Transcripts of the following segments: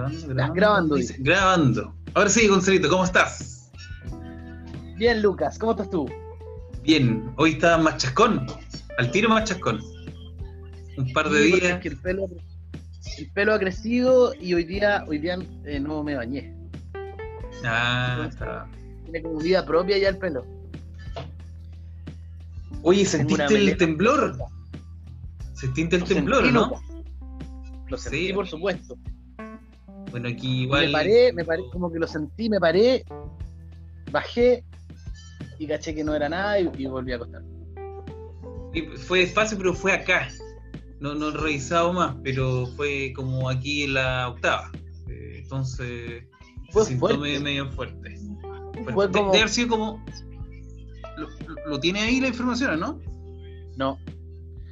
Grabando, grabando. Grabando, grabando. Ahora sí, Gonzalito, ¿cómo estás? Bien, Lucas, ¿cómo estás tú? Bien, hoy está más chascón, al tiro más chascón. Un par de días. el, pelo, el pelo ha crecido y hoy día, hoy día eh, no me bañé. Ah, está. Tiene como vida propia ya el pelo. Oye, ¿sentiste el temblor? ¿Sentiste el temblor, no? Lo sentí, por supuesto. Bueno, aquí igual. Me paré, me paré, como que lo sentí, me paré, bajé y caché que no era nada y, volví a acostar. fue fácil, pero fue acá. No, no he revisado más, pero fue como aquí en la octava. Eh, entonces, fue fuerte. Medio, fuerte. Fue como... Debe haber sido como. Lo, tiene ahí la información, ¿no? No.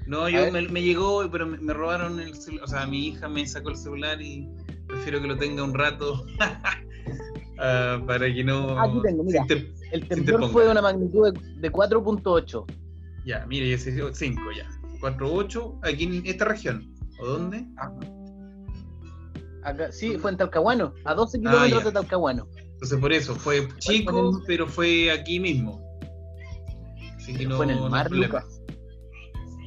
No, yo me, llegó, pero me, robaron el celular. O sea, mi hija me sacó el celular y prefiero que lo tenga un rato uh, para que no. Aquí tengo, mira. el temblor fue de una magnitud de, 4.8. Ya, mira, ya se 5 ya. 4.8 aquí en esta región. ¿O dónde? Acá, sí, fue en Talcahuano, a 12 ah, kilómetros de Talcahuano. Entonces por eso, fue chico, pero fue aquí mismo. Así que no, fue en el mar, Lucas.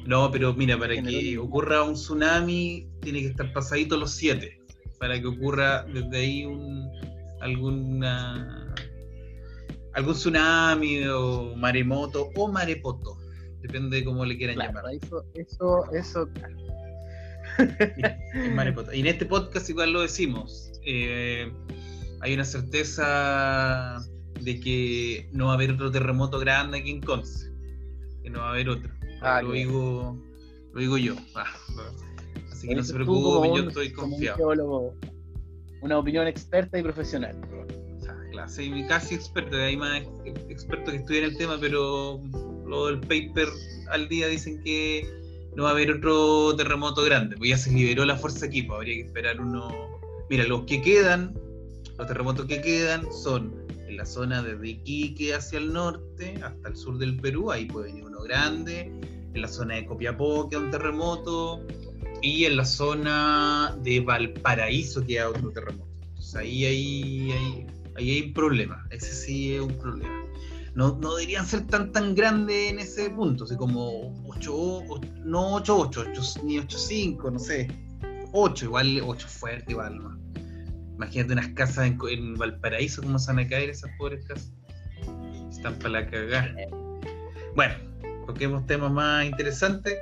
No, pero mira, para que ocurra un tsunami, tiene que estar pasadito los 7 para que ocurra desde ahí un, alguna algún tsunami o maremoto o marepoto, depende de cómo le quieran llamar. Eso, eso, eso. marepoto. Y en este podcast igual lo decimos. Eh, hay una certeza de que no va a haber otro terremoto grande aquí en Conce. Que no va a haber otro. Ah, lo, digo, lo digo yo. Ah, Así que no se preocupen, yo estoy confiado. una opinión experta y profesional. Claro, soy casi experto, hay más expertos que estudian el tema, pero lo del paper al día dicen que no va a haber otro terremoto grande, pues ya se liberó la fuerza equipo, pues habría que esperar uno. Mira, los que quedan, los terremotos que quedan son en la zona desde Iquique hacia el norte hasta el sur del Perú, ahí puede venir uno grande, en la zona de Copiapó queda un terremoto, y en la zona de Valparaíso queda otro terremoto. Entonces ahí hay, ahí, hay un problema, ese sí es un problema. No, no deberían ser tan tan grandes en ese punto, así como 8, no 8, 8, 8 ni 8, 5, no sé. 8, igual 8 fuerte, igual. ¿no? Imagínate unas casas en, en, Valparaíso, cómo se van a caer esas pobres casas. Están para la cagada. Bueno, toquemos temas más interesantes.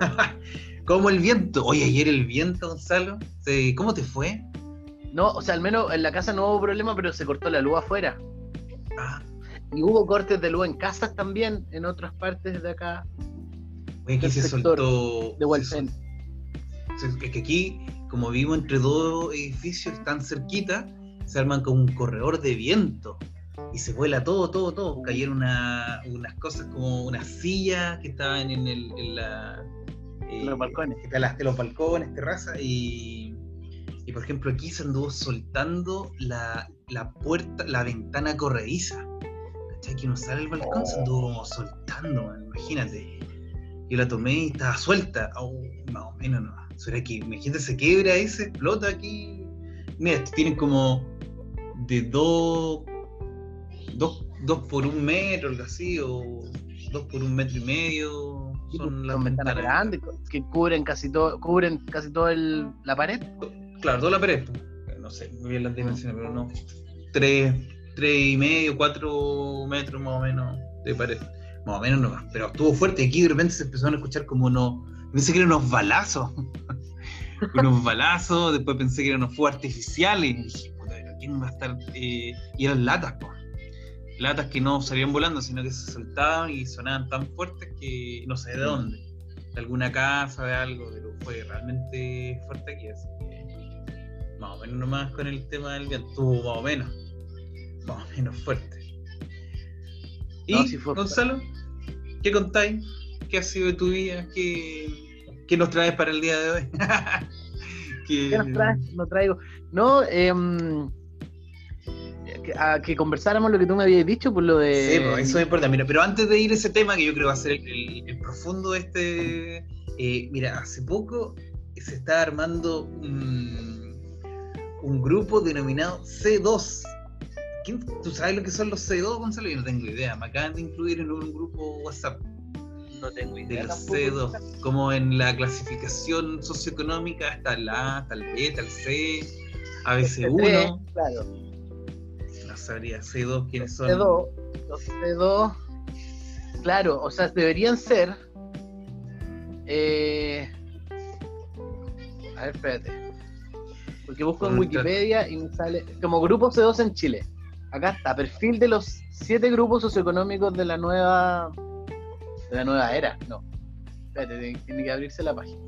Como el viento. Oye, ayer el viento, Gonzalo. ¿Cómo te fue? No, o sea, al menos en la casa no hubo problema, pero se cortó la luz afuera. Ah. Y hubo cortes de luz en casas también, en otras partes de acá. Oye, aquí se soltó. De Walfen. Es que aquí, como vivo entre dos edificios tan cerquita, se arman como un corredor de viento. Y se vuela todo, todo, todo. Cayeron unas cosas como unas sillas que estaban en, el, en la eh, los balcones. los balcones, terraza, y, y por ejemplo aquí se anduvo soltando la, la puerta, la ventana corrediza. ¿Cachai? Que uno sale al balcón, se anduvo soltando, imagínate. Yo la tomé y estaba suelta. Oh, más o menos no. ¿Será que imagínate se quiebra y se explota aquí? Mira, tienen como de dos, dos, dos por un metro, algo así, o dos por un metro y medio son las ventanas grandes que cubren casi todo, cubren casi todo el, la pared. Claro, toda la pared. No sé muy bien las dimensiones, pero no. Tres, tres y medio, cuatro metros más o menos de pared. Más o menos no Pero estuvo fuerte aquí de repente se empezaron a escuchar como unos. Pensé que eran unos balazos. unos balazos, después pensé que eran unos fuegos artificiales. Y dije, puta, ¿quién va a estar? Eh, y eran latas, pues latas que no salían volando, sino que se soltaban y sonaban tan fuertes que no sé de dónde, de alguna casa, de algo, pero fue realmente fuerte aquí, así que más o menos nomás con el tema del viento, más o menos, más o menos fuerte. ¿Y Gonzalo? ¿Qué contáis? ¿Qué ha sido de tu vida? ¿Qué, qué nos traes para el día de hoy? ¿Qué, nos traes? No traigo. No, eh, a que conversáramos lo que tú me habías dicho, por lo de. Sí, pues, eso es importante. Mira, pero antes de ir a ese tema, que yo creo va a ser el, profundo de este. Eh, mira, hace poco se está armando un, un grupo denominado C2. ¿Tú sabes lo que son los C2, Gonzalo? Yo no tengo idea. Me acaban de incluir en un grupo WhatsApp. No tengo idea. De los C2. Como en la clasificación socioeconómica está el A, está el B, está el C, ABC1. Claro. Sabría, C2, ¿quiénes son? C2, los C2, claro, o sea, deberían ser. Eh, a ver, espérate. Porque busco en Wikipedia y me sale como grupo C2 en Chile. Acá está, perfil de los siete grupos socioeconómicos de la nueva de la nueva era. No. Espérate, tiene que abrirse la página.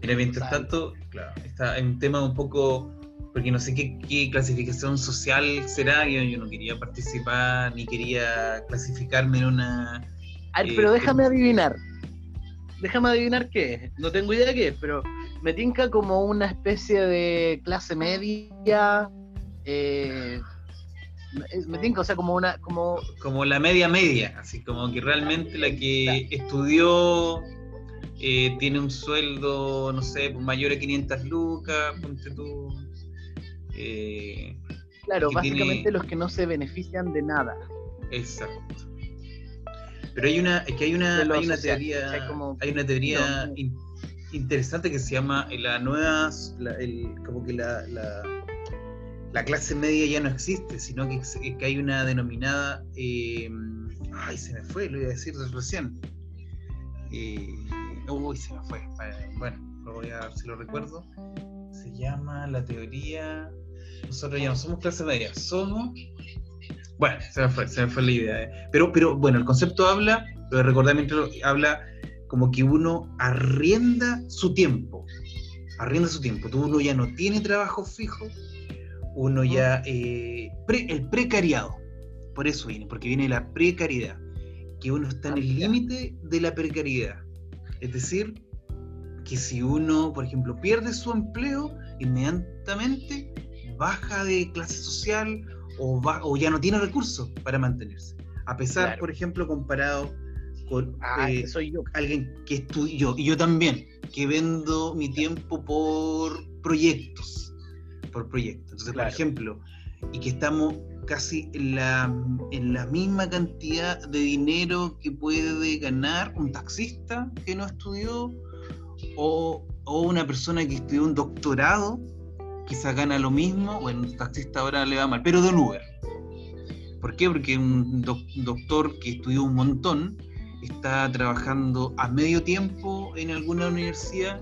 Mira, mientras tanto, claro, está en un tema un poco porque no sé qué, clasificación social será, yo, yo, no quería participar ni quería clasificarme en una... Ay, pero eh, déjame adivinar, déjame adivinar qué es, no tengo idea qué es, pero me tinca como una especie de clase media, eh, me tinca, o sea, como una... Como... como la media media, así como que realmente la que estudió... Eh, tiene un sueldo, no sé, mayor a 500 lucas, ponte tú, eh, claro, básicamente los que no se benefician de nada. Exacto. Pero hay una, es que hay una, hay una teoría, hay, una teoría interesante que se llama eh, la nueva, como que la, la, clase media ya no existe, sino que, que hay una denominada, eh, ay, se me fue, lo iba a decir recién. uy, se me fue. Bueno, lo voy a ver si lo recuerdo. Se llama la teoría nosotros ya no somos clase media, somos. Bueno, se me fue, se me fue la idea. Eh. Pero, pero bueno, el concepto habla, lo de recordamiento habla como que uno arrienda su tiempo. Arrienda su tiempo. Tú uno ya no tiene trabajo fijo, uno ya. Eh, el precariado. Por eso viene, porque viene la precariedad. Que uno está en el límite de la precariedad. Es decir, que si uno, por ejemplo, pierde su empleo, inmediatamente baja de clase social o, o ya no tiene recursos para mantenerse. A pesar, por ejemplo, comparado con ah, eh, soy yo. alguien que estudió, y yo también, que vendo mi tiempo por proyectos, por proyectos. Entonces, por ejemplo, y que estamos casi en la, en la misma cantidad de dinero que puede ganar un taxista que no estudió o, o una persona que estudió un doctorado quizás gana lo mismo, bueno, un taxista ahora le va mal, pero de un Uber. ¿Por qué? Porque un doctor que estudió un montón está trabajando a medio tiempo en alguna universidad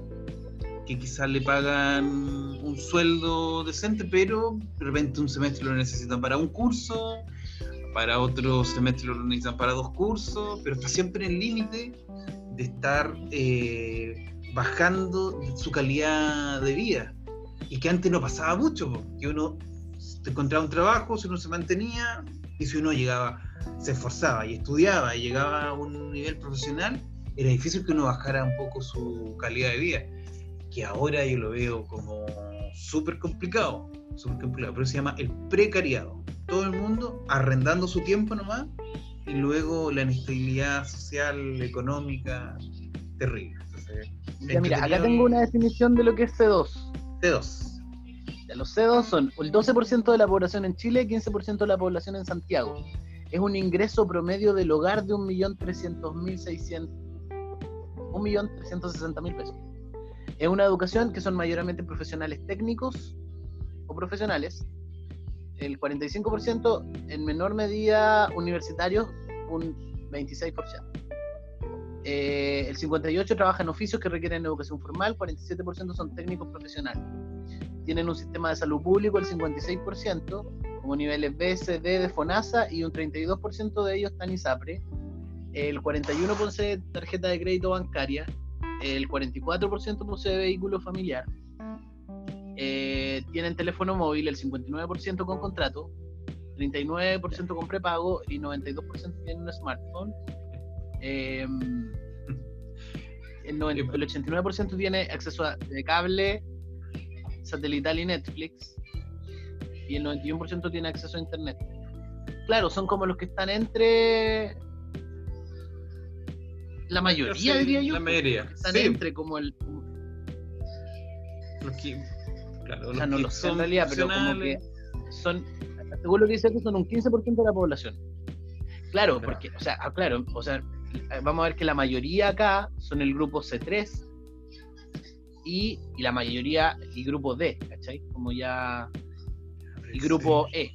que quizás le pagan un sueldo decente, pero de repente un semestre lo necesitan para un curso, para otro semestre lo necesitan para dos cursos, pero está siempre en el límite de estar eh, bajando su calidad de vida y que antes no pasaba mucho, que uno encontraba un trabajo, si uno se mantenía y si uno llegaba, se esforzaba y estudiaba y llegaba a un nivel profesional, era difícil que uno bajara un poco su calidad de vida, que ahora yo lo veo como súper complicado, súper complicado, pero se llama el precariado. Todo el mundo arrendando su tiempo nomás y luego la inestabilidad social, económica, terrible. mira, acá tengo una definición de lo que es C2. C2. los C2 son el 12% de la población en Chile y 15% de la población en Santiago. Es un ingreso promedio del hogar de 1.300.600 1.360.000 pesos. Es una educación que son mayormente profesionales técnicos o profesionales. El 45% en menor medida universitarios, un 26%. Eh, el 58% trabaja en oficios que requieren educación formal, 47% son técnicos profesionales. Tienen un sistema de salud público, el 56%, como niveles B, C, D de FONASA, y un 32% de ellos están ISAPRE. El 41% posee tarjeta de crédito bancaria, el 44% posee vehículo familiar, eh, tienen teléfono móvil, el 59% con contrato, 39% con prepago y 92% tienen un smartphone. Em, el, 89% tiene acceso a de cable, satelital y Netflix. Y el 91% tiene acceso a Internet. Claro, son como los que están entre. La mayoría, diría yo. La mayoría. Están entre como el. Claro, O sea, los no que lo sé en realidad, pero como que son, según lo que dice aquí, son un 15% de la población. Claro, Claro. porque, o sea, ah, claro, o sea, vamos a ver que la mayoría acá son el grupo C3 y, y la mayoría el grupo D, ¿cachai? Como ya el grupo E.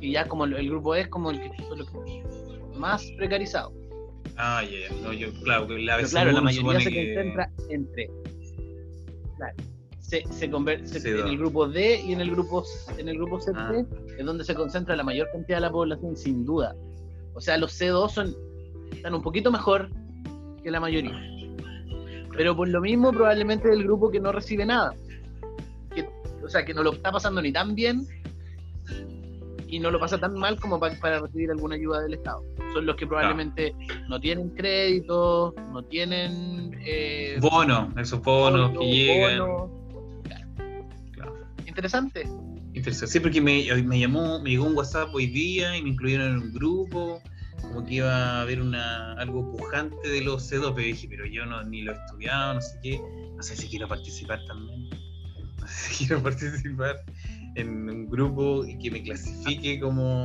Y ya como el, el grupo E es como el que son los que- más precarizado. Ah, ya, ya. No, yo, claro, que la claro, la mayoría se que- concentra entre. Claro, se, se conver- se- C2. en el grupo D y en el grupo en el grupo C3 Ah. es donde se concentra la mayor cantidad de la población, sin duda. O sea, los C2 son, están un poquito mejor que la mayoría. Pero por lo mismo, probablemente del grupo que no recibe nada. Que, o sea, que no lo está pasando ni tan bien y no lo pasa tan mal como pa- para recibir alguna ayuda del Estado. Son los que probablemente no tienen crédito, no tienen eh, Bonos, esos bonos bono, que llegan. bono. Claro. Interesante. Interesante. Sí, porque me, me llamó, me llegó un WhatsApp hoy día y me incluyeron en un grupo, como que iba a haber una, algo pujante de los C2, pero dije, pero yo no, ni lo he estudiado, no sé qué, no sé si quiero participar también, no sé si quiero participar en un grupo y que me clasifique como...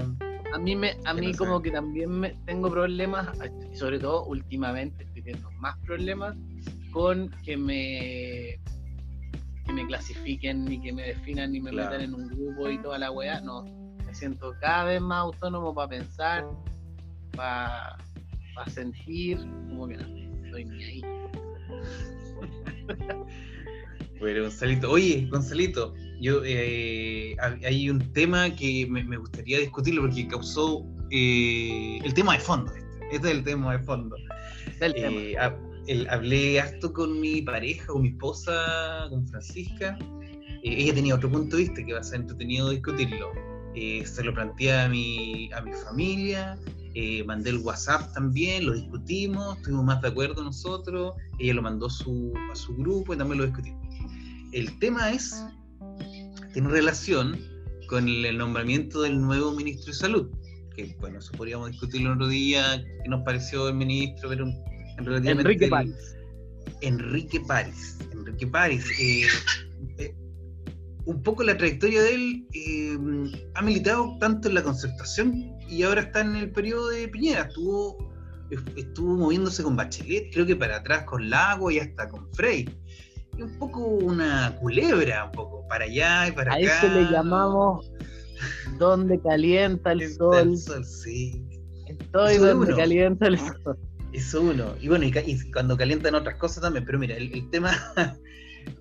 A mí, me, a mí no como que también me, tengo problemas, y sobre todo últimamente estoy teniendo más problemas con que me que me clasifiquen y que me definan y me Claro. metan en un grupo y toda la weá. No, me siento cada vez más autónomo para pensar, para sentir, como que no, estoy ni ahí. Bueno, Gonzalito, oye, Gonzalito, yo eh, hay un tema que me, me gustaría discutirlo porque causó eh, el tema de fondo. Este, este es el tema de fondo. Tema. Eh, hab- el- hablé harto con mi pareja, con mi esposa, con Francisca. Ella tenía otro punto de vista que va a ser entretenido discutirlo. Se lo planteé a mi, a mi familia, eh, mandé el WhatsApp también, lo discutimos, estuvimos más de acuerdo nosotros, ella lo mandó a su, a su grupo y también lo discutimos. El tema es, tiene relación con el, el nombramiento del nuevo ministro de Salud, que bueno, eso podríamos discutirlo otro día, qué nos pareció el ministro, pero en relativamente Enrique París. Enrique París. Enrique París. eh, eh, un poco la trayectoria de él eh, ha militado tanto en la concertación y ahora está en el periodo de Piñera. Estuvo, estuvo moviéndose con Bachelet, creo que para atrás con Lago y hasta con Frey. Y un poco una culebra, un poco, para allá y para A acá. eso le llamamos donde calienta el El sol. sol, sí. Estoy Eso de donde uno. calienta el sol. Eso uno. Y bueno, y, y cuando calientan otras cosas también, pero mira, el, el tema,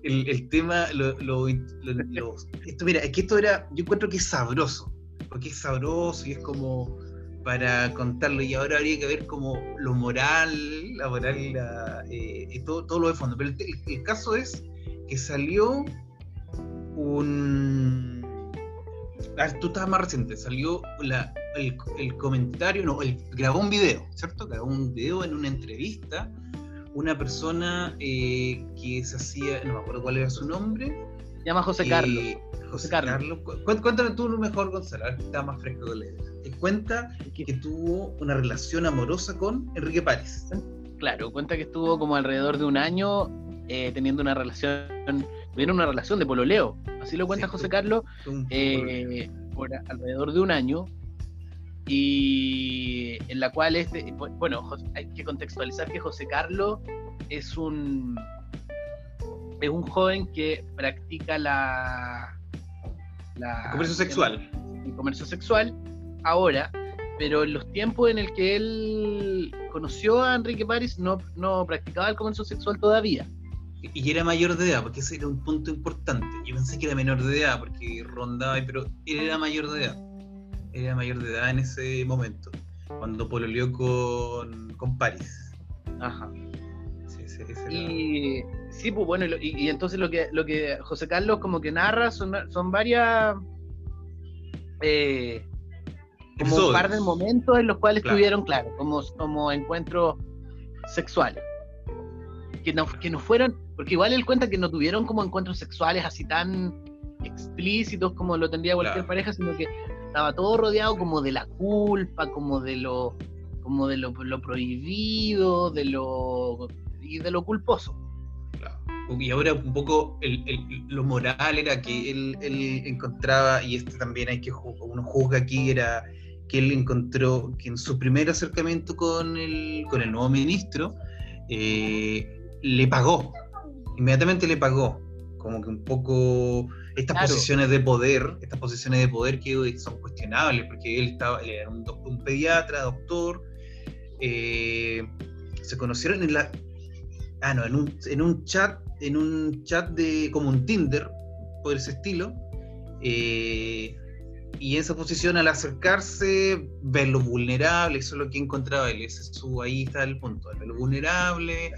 el, el tema, lo, lo- lo- lo- esto, mira, es que esto era, yo encuentro que es sabroso, porque es sabroso y es como para contarlo, y ahora habría que ver como lo moral, la moral, la, eh, y todo, todo lo de fondo. Pero el, caso es que salió un... Tú estabas más reciente, salió la, el, el comentario, no, grabó un video, ¿cierto? Grabó un video en una entrevista, una persona eh, que se hacía, no me acuerdo cuál era su nombre. Se llama José Carlos. José Carlos. Carlos. Cu- Cuéntame tú lo mejor, Gonzalo, está más fresco que. Te cuenta que tuvo una relación amorosa con Enrique París. Claro, cuenta que estuvo como alrededor de un año eh, teniendo una relación, tuvieron una relación de pololeo, así lo cuenta Sí, José tú- Carlos, eh, por alrededor de un año, y en la cual este, bueno, hay que contextualizar que José Carlos es un es un joven que practica la, la Comercio sexual. el comercio sexual ahora, pero en los tiempos en el que él conoció a Enrique París no, no practicaba el comercio sexual todavía. Y era mayor de edad, porque ese era un punto importante. Yo pensé que era menor de edad, porque rondaba, pero él era mayor de edad. Él era mayor de edad en ese momento, cuando pololeó con, con París. Ajá. Ese- ese Y sí, pues bueno, y, entonces lo que, lo que José Carlos como que narra son, son varias eh, como un par de momentos en los cuales Claro. tuvieron, claro, como, como encuentros sexuales. Que no, que no fueron, porque igual él cuenta que no tuvieron como encuentros sexuales así tan explícitos como lo tendría cualquier Claro. pareja, sino que estaba todo rodeado como de la culpa, como de lo, como de lo, lo prohibido, de lo y de lo culposo. Claro. y ahora un poco el, el- lo moral era que él, él encontraba, y esto también hay que uno juzga aquí, era que él encontró que en su primer acercamiento con el, con el nuevo ministro, eh, le pagó, inmediatamente le pagó, como que un poco estas Claro. posiciones de poder, estas posiciones de poder que son cuestionables, porque él estaba, él era un, un pediatra, doctor, eh, se conocieron en la, ah no, en un, en un chat, en un chat de como un Tinder, por ese estilo, eh, y en esa posición al acercarse, verlo vulnerable, eso es lo que encontraba él, ese es su, ahí está el punto, verlo vulnerable,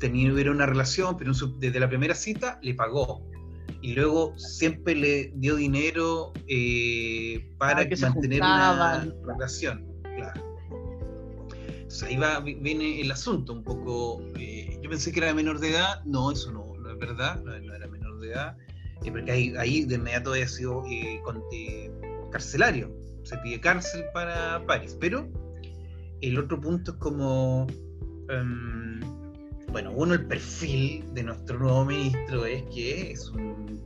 tenía una relación, pero desde la primera cita le pagó. Y luego siempre le dio dinero eh, para Ah, que mantener una relación. Claro. Ahí va, vi- viene el asunto un poco. eh, yo pensé que era menor de edad. No, eso no, no es verdad. No, era menor de edad. eh, porque ahí, ahí de inmediato había sido eh, carcelario. Se pide cárcel para París. Pero el otro punto es como. em, bueno, uno, el perfil de nuestro nuevo ministro es que es un.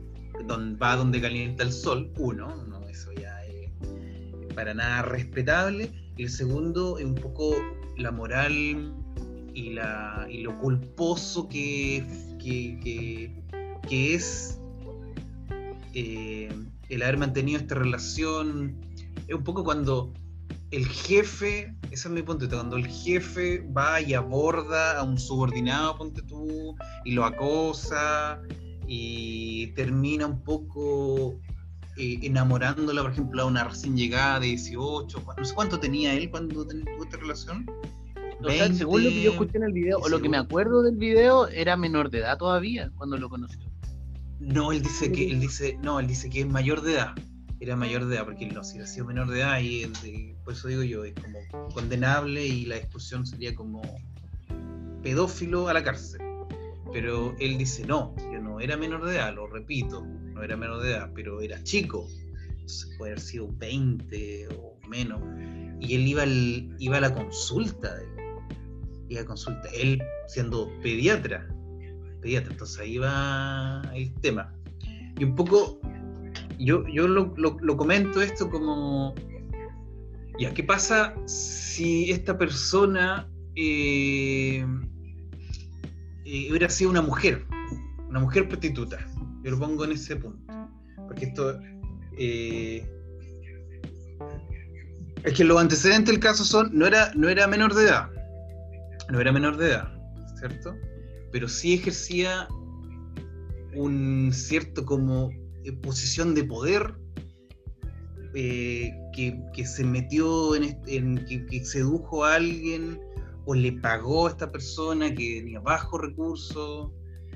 don- va donde calienta el sol, uno, no, eso ya es para nada respetable. El segundo es un poco la moral y, la, y lo culposo que, que, que- es eh, el haber mantenido esta relación. Es un poco cuando el jefe, ese es mi punto, cuando el jefe va y aborda a un subordinado, ponte tú, y lo acosa y termina un poco eh, enamorándola, por ejemplo, a una recién llegada de 18, no sé cuánto tenía él cuando tuvo esta relación. O sea, según lo que yo 20, escuché en el video, o lo que me 18. acuerdo del video, era menor de edad todavía cuando lo conoció. No, él dice que él dice, no, él dice que es mayor de edad. Era mayor de edad, porque no, si hubiera sido menor de edad, y por eso digo yo, es como condenable y la expulsión sería como pedófilo a la cárcel. Pero él dice, no era menor de edad, lo repito, no era menor de edad, pero era chico. Puede haber sido 20 o menos. Y él iba, al- iba a la consulta, iba a consulta, él siendo pediatra, pediatra, entonces ahí va el tema. Y un poco, yo, yo lo, lo- lo comento esto como, ya, ¿qué pasa si esta persona eh, eh, hubiera sido una mujer, una mujer prostituta? Yo lo pongo en ese punto, porque esto... eh, es que los antecedentes del caso son, no era, no era menor de edad, no era menor de edad, ¿cierto? Pero sí ejercía un cierto como eh, posición de poder eh, que, que se metió en, en- que, que sedujo a alguien o le pagó a esta persona que tenía bajos recursos.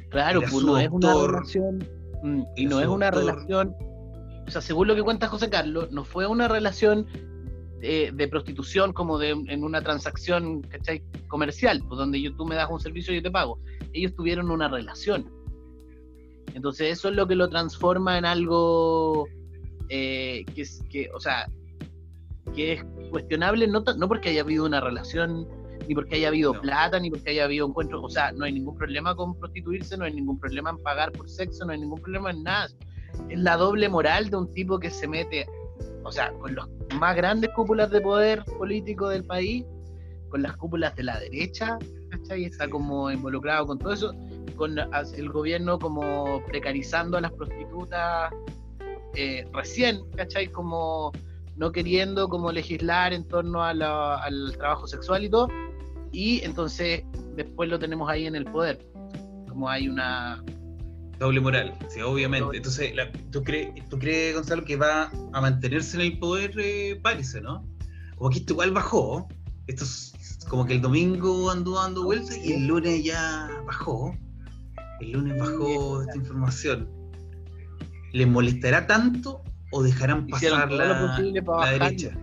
Claro, pues no es una relación. mm, y no es una relación. O sea, según lo que cuenta José Carlos, no fue una relación de prostitución como de en una transacción ¿cachai? comercial, pues donde yo, tú me das un servicio y yo te pago. Ellos tuvieron una relación. Entonces eso es lo que lo transforma en algo eh, que es, que, o sea, que es cuestionable, no, no porque haya habido una relación, ni porque haya habido No. plata, ni porque haya habido encuentros, o sea, no hay ningún problema con prostituirse, no hay ningún problema en pagar por sexo, no hay ningún problema en nada. Es la doble moral de un tipo que se mete, o sea, con las más grandes cúpulas de poder político del país, con las cúpulas de la derecha, ¿cachai? Está como involucrado con todo eso, con el gobierno como precarizando a las prostitutas eh, recién, ¿cachai? Como no queriendo como legislar en torno a la- al trabajo sexual y todo, y entonces después lo tenemos ahí en el poder, como hay una... Doble moral, sí, obviamente. Doble. Entonces, la- ¿tú, crees, ¿tú crees, Gonzalo, que va a mantenerse en el poder, eh, parece, no? Como que esto igual bajó. Esto es como que el domingo anduvo dando vueltas y el lunes ya bajó. El lunes bajó esta información. ¿Les molestará tanto o dejarán pasar la, la derecha?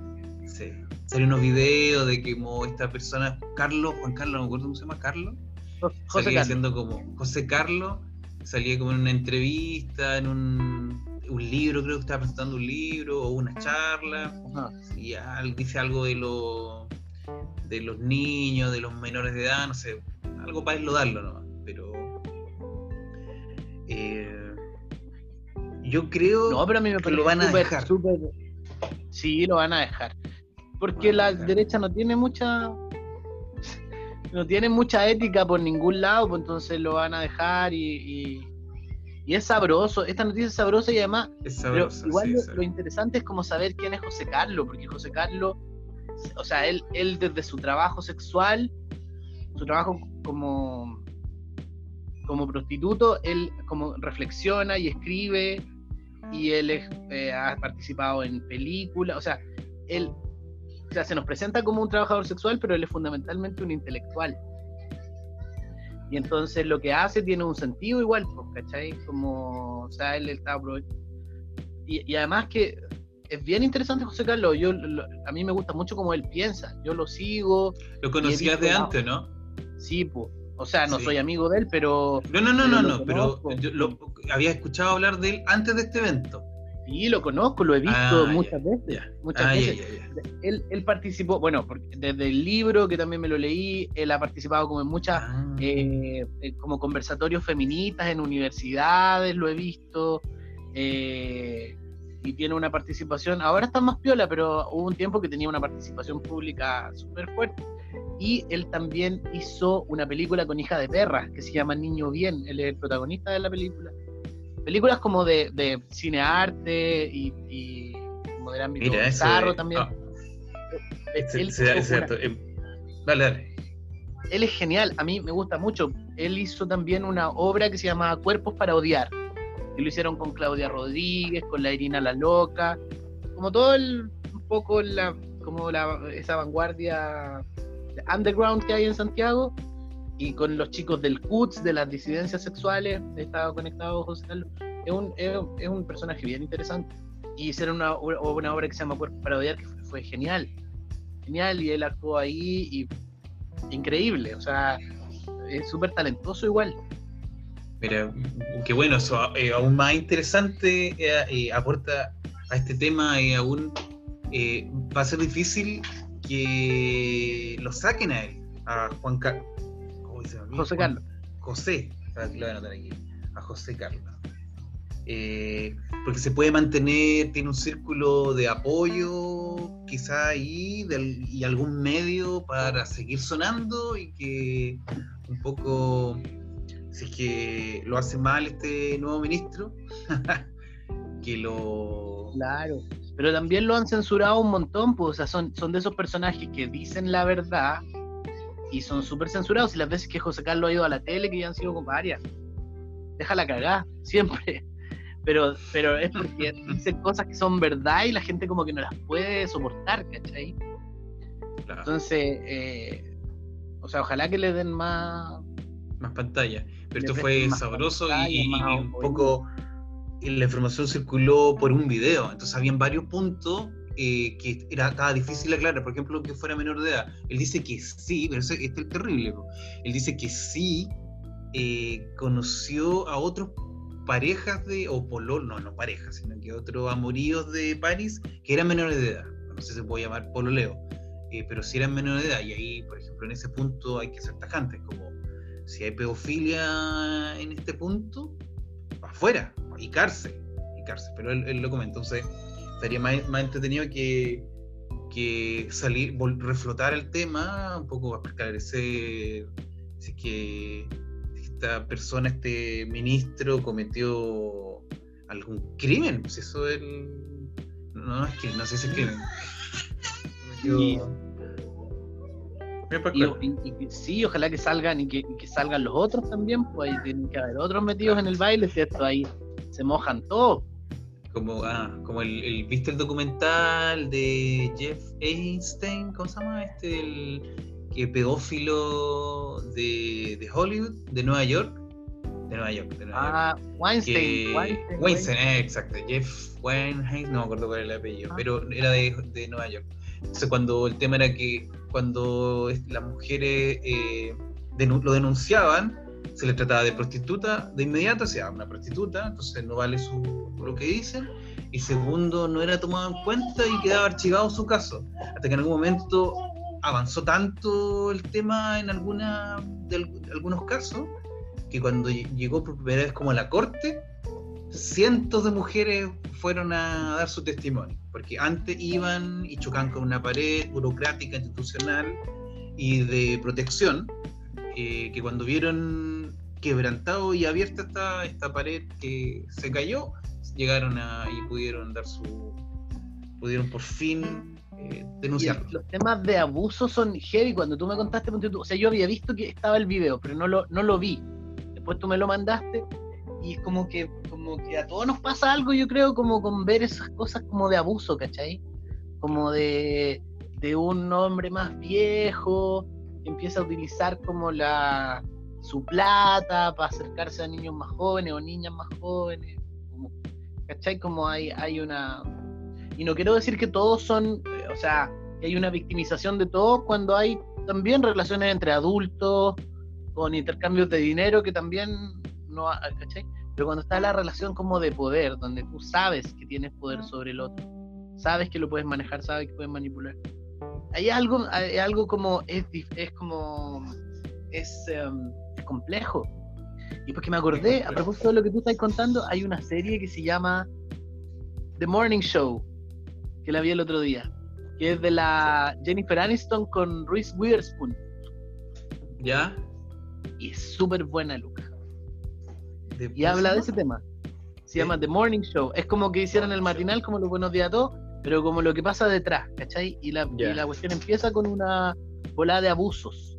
Sí. Salen unos videos de que como esta persona, Carlos, Juan Carlos, no me acuerdo cómo se llama, Carlos, José salía Carlos. haciendo como José Carlos salía como en una entrevista en un, un libro creo que estaba presentando un libro o una charla Ajá. y al- dice algo de los de los niños de los menores de edad no sé algo para darlo no pero Eh, yo creo No, pero a mí me que lo van a dejar. súper- Sí, lo van a dejar. Porque la derecha no tiene mucha. No tiene mucha ética por ningún lado, pues entonces lo van a dejar y, y, y es sabroso. Esta noticia es sabrosa y además Pero sabroso, igual sí, lo, interesante es como saber quién es José Carlos, porque José Carlos, o sea, él, él desde su trabajo sexual, su trabajo como, como prostituto, él como reflexiona y escribe, y él es, eh, ha participado en películas, o sea, él sea, se nos presenta como un trabajador sexual, pero él es fundamentalmente un intelectual. Y entonces lo que hace tiene un sentido igual, pues, ¿cachai? Como, o sea, él está y, y además que es bien interesante José Carlos, yo lo- a mí me gusta mucho cómo él piensa, yo lo sigo, Lo conocías de antes, ¿no? sí, pues, o sea, no Sí. soy amigo de él, pero No, no, no, no, no, pero yo lo, había escuchado hablar de él antes de este evento. Sí, lo conozco, lo he visto Ah, muchas veces, muchas Ah, veces. Él, él participó, bueno, desde el libro que también me lo leí, él ha participado como en muchas Ah. eh, eh, como conversatorios feministas en universidades, lo he visto, eh, y tiene una participación, ahora está más piola, pero hubo un tiempo que tenía una participación pública súper fuerte. Y él también hizo una película con hija de perra, que se llama Niño Bien, él es el protagonista de la película. Películas como de, de cinearte y, y como del ámbito Mira, eh, también. ah, Él se- se- eh, Dale, dale. él es genial, a mí me gusta mucho. Él hizo también una obra que se llama Cuerpos para Odiar, que lo hicieron con Claudia Rodríguez, con la Irina La Loca, como todo el, un poco la, como la, esa vanguardia underground que hay en Santiago, y con los chicos del CUTS, de las disidencias sexuales, estaba conectado José Carlos. Es un, es, un personaje bien interesante. Y hicieron una, una obra que se llama Cuerpos para Odiar, que fue, fue genial. Genial, y él actuó ahí y increíble, o sea, es súper talentoso igual. Mira, qué bueno, eso eh, aún más interesante eh, eh, aporta a este tema y aún eh, va a ser difícil que lo saquen a él, a Juan Carlos. José Carlos. José, lo voy a anotar aquí, a José Carlos. Eh, porque se puede mantener, tiene un círculo de apoyo, quizá ahí, del- y algún medio para seguir sonando y que un poco, si es que lo hace mal este nuevo ministro, que lo... Claro. Pero también lo han censurado un montón, pues, o sea, son, son de esos personajes que dicen la verdad y son súper censurados. Y las veces que José Carlos ha ido a la tele, que ya han sido con varias, déjala cagar, siempre. Pero, pero es porque dicen cosas que son verdad y la gente como que no las puede soportar, ¿cachai? claro, Entonces, eh, o sea, ojalá que le den más, más pantalla. Pero esto fue sabroso y, un poco y la información circuló por un video, entonces habían varios puntos eh, que era, estaba difícil aclarar, por ejemplo, que fuera menor de edad. Él dice que sí, pero ese- este es terrible. po. Él dice que sí eh, conoció a otros parejas de, o polol, no, no parejas, sino que otros amoríos de París que eran menores de edad. No sé si se puede llamar pololeo, eh, pero sí eran menores de edad. Y ahí, por ejemplo, en ese punto hay que ser tajantes, como si hay pedofilia en este punto, afuera, y cárcel, y cárcel. Pero él, él lo comenta, entonces estaría más, más entretenido que, que salir, vol- reflotar el tema, un poco para esclarecer si es que si esta persona, este ministro, cometió algún crimen, pues eso es el... No, es que no sé si es crimen. Cometió- Y- pues, Y, claro. y- y- sí, ojalá que salgan y que, y que salgan los otros también, pues ahí tienen que haber otros metidos en el baile, ¿cierto? Ahí se mojan todos. Como, ah, como el, el- ¿viste el documental de Jeff Einstein? ¿Cómo se llama? Este, el que pedófilo de, de Hollywood, de Nueva York. De Nueva York, de Nueva York. Ah, Weinstein. que, Weinstein, Weinstein, eh, exacto, Jeff Weinstein, no me acuerdo cuál era el apellido, Ah. pero era de, de Nueva York. Entonces cuando el tema era que cuando las mujeres eh, lo denunciaban, se les trataba de prostituta de inmediato, o sea, una prostituta, entonces no vale su, lo que dicen, y segundo, no era tomado en cuenta y quedaba archivado su caso, hasta que en algún momento avanzó tanto el tema en alguna, de al- algunos casos que cuando llegó por primera vez como a la corte, cientos de mujeres fueron a dar su testimonio, porque antes iban y chocaban con una pared burocrática, institucional y de protección, eh, que cuando vieron quebrantado y abierta esta, esta pared que se cayó, llegaron a, y pudieron dar su, pudieron por fin eh, denunciar. Los temas de abuso son heavy. Cuando tú me contaste, o sea, yo había visto que estaba el video, pero no lo, no lo vi. Después tú me lo mandaste y es como que, como que a todos nos pasa algo, yo creo, como con ver esas cosas como de abuso, ¿cachai? Como de, de un hombre más viejo empieza a utilizar como la su plata para acercarse a niños más jóvenes o niñas más jóvenes. ¿Cachai? Como hay, hay una y no quiero decir que todos son, eh, o sea, que hay una victimización de todos cuando hay también relaciones entre adultos, con intercambios de dinero que también no, ¿cachai? Pero cuando está la relación como de poder, donde tú sabes que tienes poder sobre el otro, sabes que lo puedes manejar, sabes que puedes manipular. Hay algo, hay algo como, es, es como, es, em, es complejo. Y porque me acordé, a propósito de lo que tú estás contando, hay una serie que se llama The Morning Show, que la vi el otro día, que es de la Jennifer Aniston con Reese Witherspoon. ¿Ya? Y es súper buena, Luca. Y habla de ese tema. Se llama The Morning Show. Es como que hicieran el matinal, como los buenos días a todos, pero como lo que pasa detrás, ¿cachai? Y la, y la cuestión empieza con una bola de abusos.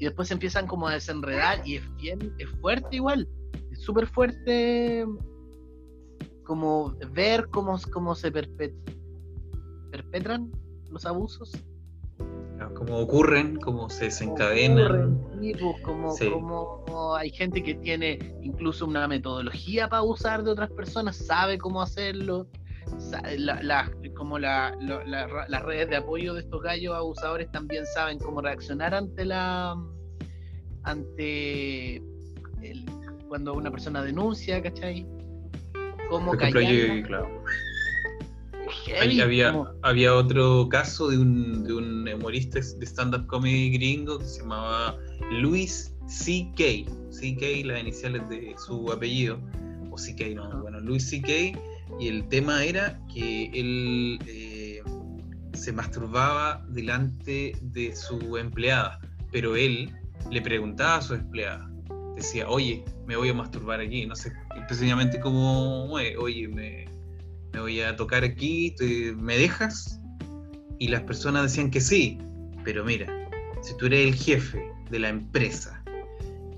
Y después se empiezan como a desenredar y es bien, es fuerte igual. Es súper fuerte como ver cómo, cómo se perpetran los abusos. Cómo ocurren, cómo se desencadenan. Pues, como, hay gente que tiene incluso una metodología para abusar de otras personas, sabe cómo hacerlo. Como las redes de apoyo de estos gallos abusadores también saben cómo reaccionar ante la ante cuando una persona denuncia, ¿cachai? Cómo claro había, había otro caso de un, de un humorista de stand-up comedy gringo que se llamaba Louis C.K. C.K. las iniciales de su apellido, o C.K. no, bueno, Louis C.K. Y el tema era que él eh, se masturbaba delante de su empleada, pero él le preguntaba a su empleada, decía, oye, me voy a masturbar aquí, no sé, precisamente como, oye, me, me voy a tocar aquí, ¿me dejas? Y las personas decían que sí, pero mira, si tú eres el jefe de la empresa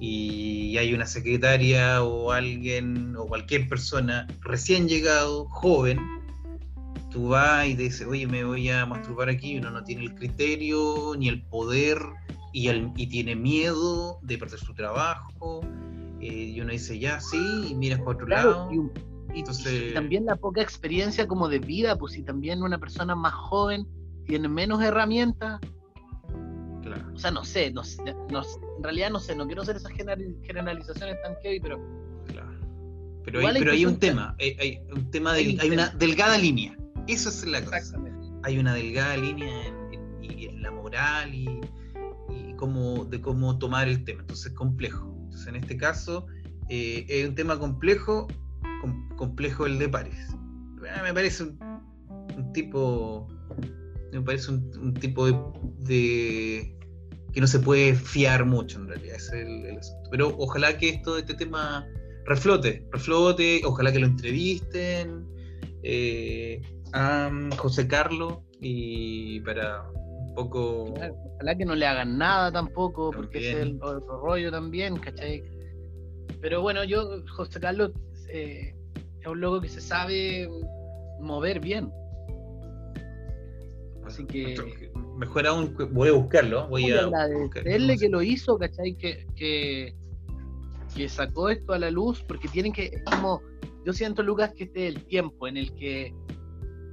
y hay una secretaria o alguien o cualquier persona recién llegado, joven, tú vas y te dices, oye, me voy a masturbar aquí, y uno no tiene el criterio ni el poder y, y tiene miedo de perder su trabajo, eh, y uno dice, ya, sí, y miras para otro lado. Y, también la poca experiencia como de vida, pues si también una persona más joven tiene menos herramientas. Claro. O sea, no sé, no, en realidad no sé, no quiero hacer esas generalizaciones tan heavy, pero... Claro. Pero, hay, pero hay un tema, hay, un tema de, hay, una delgada línea. Eso es la cosa. Hay una delgada línea en, la moral y, y cómo, de cómo tomar el tema. Entonces es complejo. Entonces en este caso eh, es un tema complejo complejo el de Paris. Ah, me parece un, tipo. Me parece un, tipo de, que no se puede fiar mucho en realidad. Es el, Pero ojalá que esto de este tema reflote, reflote, ojalá que lo entrevisten eh, a José Carlos y para un poco. ojalá que no le hagan nada tampoco, porque es el otro rollo también, ¿cachai? Pero bueno, yo, José Carlos, eh, es un loco que se sabe mover bien. Así que. Mejor aún, voy a buscarlo. Voy a agradecerle que lo hizo, ¿cachai? Que, que, que, sacó esto a la luz, porque tienen que. como. Yo siento, Lucas, que este es el tiempo en el que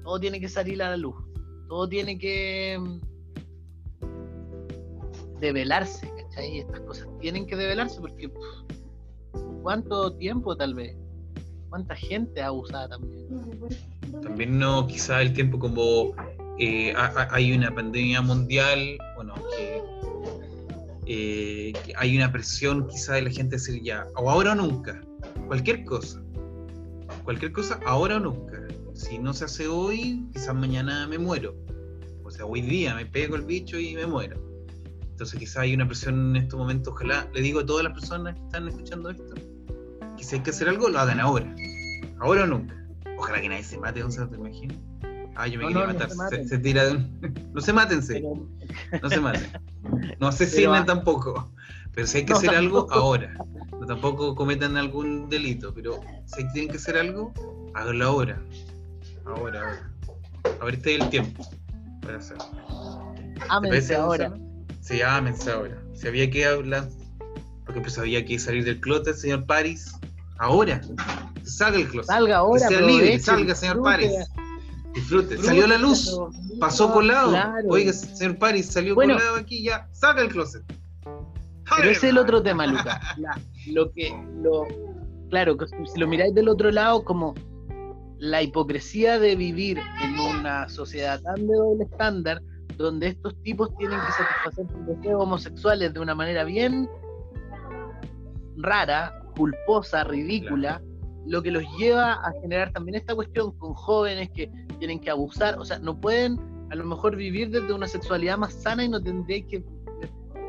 todo tiene que salir a la luz. Todo tiene que. Mm, develarse, ¿cachai? Estas cosas tienen que develarse porque. ¿Cuánto tiempo tal vez? cuánta gente ha abusada también. También no, quizá el tiempo como eh, hay una pandemia mundial, bueno, eh, que hay una presión quizá de la gente decir ya, o ahora o nunca, cualquier cosa, cualquier cosa, ahora o nunca. Si no se hace hoy, quizás mañana me muero. O sea, hoy día me pego el bicho y me muero. Entonces quizás hay una presión en estos momentos, ojalá, le digo a todas las personas que están escuchando esto, que si hay que hacer algo, lo hagan ahora. Ahora o nunca. Ojalá que nadie se mate, Gonzalo, ¿te imaginas? Ah, yo me No, quería no, no matar. se Se, se. No se mátense, Pero- no se maten. No asesinen tampoco. Pero si hay que hacer algo, ahora. No tampoco cometan algún delito, pero si tienen que hacer algo, háganlo ahora. Ahora, ahora. Ahora este es el tiempo para hacerlo. ¿Te Ámense ahora. Sí, ámense ahora. Si había que hablar, porque pues había que salir del closet, señor Paris, ahora. Salga el closet. Salga ahora, Que sea libre, salga, señor Paris. Disfrute. disfrute Salió la luz. Pasó colado. claro. Oiga, señor Paris, salió Bueno. colado aquí ya. Saca el closet. Pero ese es el otro tema, Lucas. Lo que, lo, claro, que si lo miráis del otro lado, como la hipocresía de vivir en una sociedad tan de doble estándar, donde estos tipos tienen que satisfacer sus deseos homosexuales de una manera bien rara, culposa, ridícula, lo que los lleva a generar también esta cuestión con jóvenes que tienen que abusar, o sea, no pueden a lo mejor vivir desde una sexualidad más sana y no tendréis que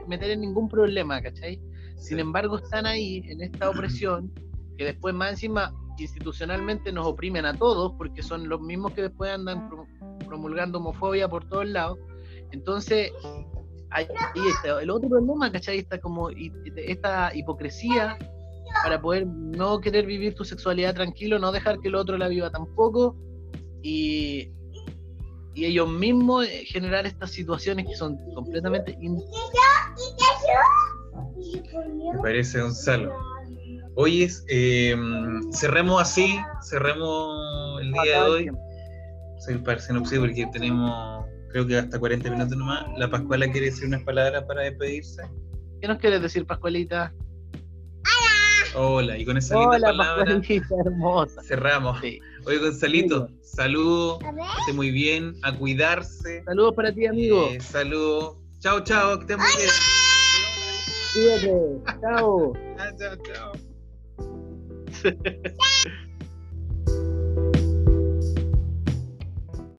meter en ningún problema, ¿cachai? Sin embargo, están ahí en esta opresión que después más encima institucionalmente nos oprimen a todos porque son los mismos que después andan pro- promulgando homofobia por todos lados. Entonces, ahí está el otro problema, ¿cachai? Está como esta hipocresía para poder no querer vivir tu sexualidad tranquilo, no dejar que el otro la viva tampoco y, y ellos mismos eh, generar estas situaciones que son completamente in- Me parece, Gonzalo. Oye, eh, cerremos así, cerremos el día de hoy. Soy parece no sé porque tenemos, creo que hasta 40 minutos nomás. La Pascuala quiere decir unas palabras para despedirse. ¿Qué nos quieres decir, Pascualita? Hola, y con esa linda Hola, palabra hermosa. cerramos. Sí. Oye, Gonzalito, Muy saludos, que esté muy bien, a cuidarse. Saludos para ti, amigo. Eh, saludos. Chao, chao, que estés muy bien. Cuídate. Chao. Chao, chao.